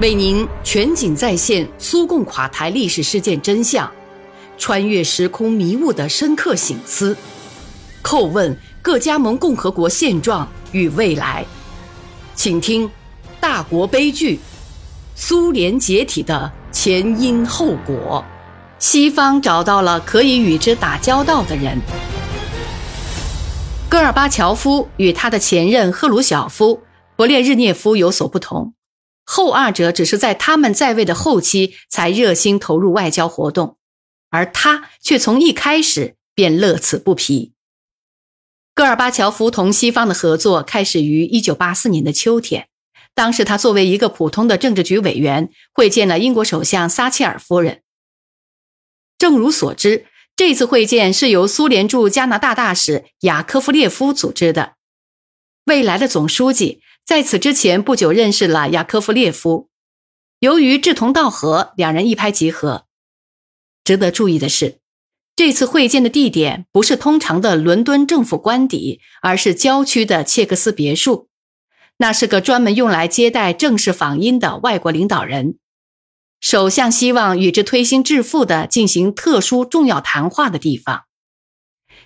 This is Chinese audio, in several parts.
为您全景再现苏共垮台历史事件真相，穿越时空迷雾的深刻醒思，叩问各加盟共和国现状与未来。请听《大国悲剧：苏联解体的前因后果》。西方找到了可以与之打交道的人。戈尔巴乔夫与他的前任赫鲁晓夫、勃列日涅夫有所不同。后二者只是在他们在位的后期才热心投入外交活动，而他却从一开始便乐此不疲。戈尔巴乔夫同西方的合作开始于1984年的秋天，当时他作为一个普通的政治局委员，会见了英国首相撒切尔夫人。正如所知，这次会见是由苏联驻加拿大大使雅科夫列夫组织的，未来的总书记。在此之前不久，认识了雅科夫列夫。由于志同道合，两人一拍即合。值得注意的是，这次会见的地点不是通常的伦敦政府官邸，而是郊区的切克斯别墅。那是个专门用来接待正式访英的外国领导人。首相希望与之推心置腹的进行特殊重要谈话的地方。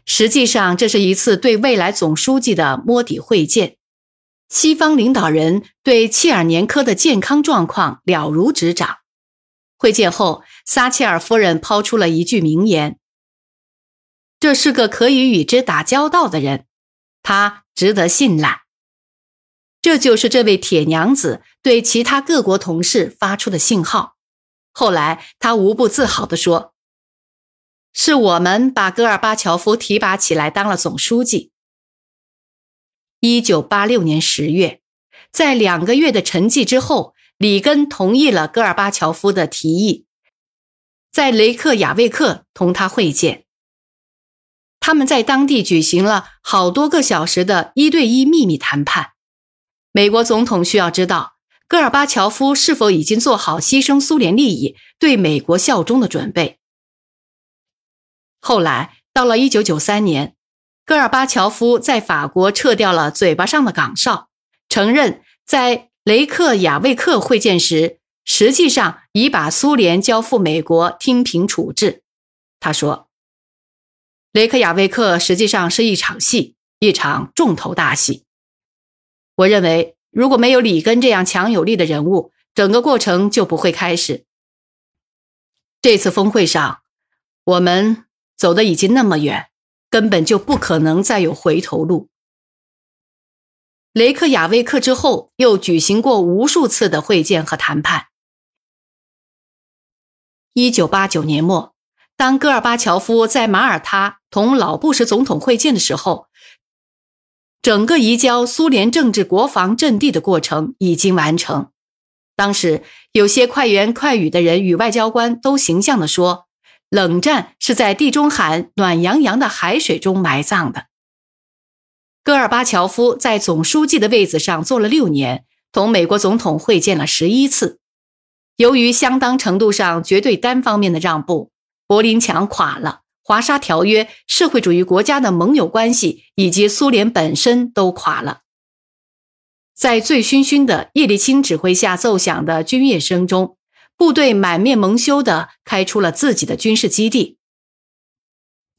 实际上，这是一次对未来总书记的摸底会见。西方领导人对切尔年科的健康状况了如指掌。会见后，撒切尔夫人抛出了一句名言：“这是个可以与之打交道的人，他值得信赖。”这就是这位铁娘子对其他各国同事发出的信号。后来，她无不自豪地说：“是我们把戈尔巴乔夫提拔起来当了总书记。”一九八六年十月，在两个月的沉寂之后，里根同意了戈尔巴乔夫的提议，在雷克雅未克同他会见。他们在当地举行了好多个小时的一对一秘密谈判。美国总统需要知道戈尔巴乔夫是否已经做好牺牲苏联利益、对美国效忠的准备。后来到了一九九三年。戈尔巴乔夫在法国撤掉了嘴巴上的岗哨，承认在雷克雅未克会见时，实际上已把苏联交付美国听凭处置。他说：“雷克雅未克实际上是一场戏，一场重头大戏。我认为，如果没有里根这样强有力的人物，整个过程就不会开始。这次峰会上，我们走的已经那么远。”根本就不可能再有回头路。雷克雅未克之后又举行过无数次的会见和谈判。一九八九年末，当戈尔巴乔夫在马耳他同老布什总统会见的时候，整个移交苏联政治国防阵地的过程已经完成。当时有些快言快语的人与外交官都形象地说。冷战是在地中海暖洋洋的海水中埋葬的。戈尔巴乔夫在总书记的位子上坐了六年，同美国总统会见了十一次。由于相当程度上绝对单方面的让步，柏林墙垮了，华沙条约、社会主义国家的盟友关系以及苏联本身都垮了。在醉醺醺的叶利钦指挥下奏响的军乐声中。部队满面蒙羞地开出了自己的军事基地，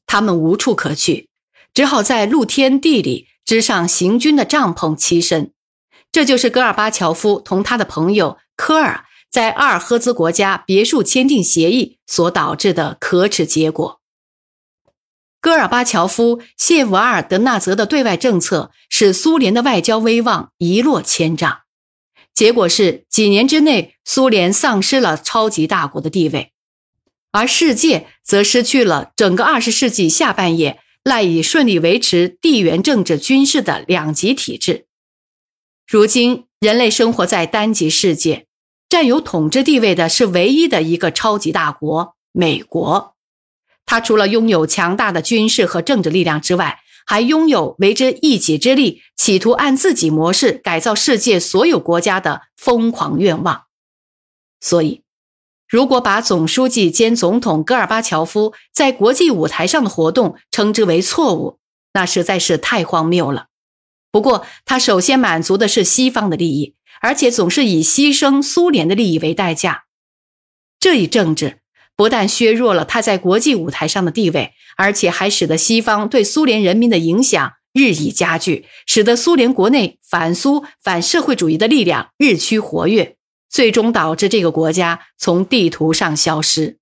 他们无处可去，只好在露天地里支上行军的帐篷栖身。这就是戈尔巴乔夫同他的朋友科尔在阿尔赫兹国家别墅签订协议所导致的可耻结果。戈尔巴乔夫、谢瓦尔德纳泽的对外政策使苏联的外交威望一落千丈。结果是，几年之内，苏联丧失了超级大国的地位，而世界则失去了整个二十世纪下半叶赖以顺利维持地缘政治、军事的两极体制。如今，人类生活在单极世界，占有统治地位的是唯一的一个超级大国——美国。它除了拥有强大的军事和政治力量之外，还拥有为之一己之力，企图按自己模式改造世界所有国家的疯狂愿望。所以，如果把总书记兼总统戈尔巴乔夫在国际舞台上的活动称之为错误，那实在是太荒谬了。不过，他首先满足的是西方的利益，而且总是以牺牲苏联的利益为代价。这一政治不但削弱了他在国际舞台上的地位，而且还使得西方对苏联人民的影响日益加剧，使得苏联国内反苏、反社会主义的力量日趋活跃，最终导致这个国家从地图上消失。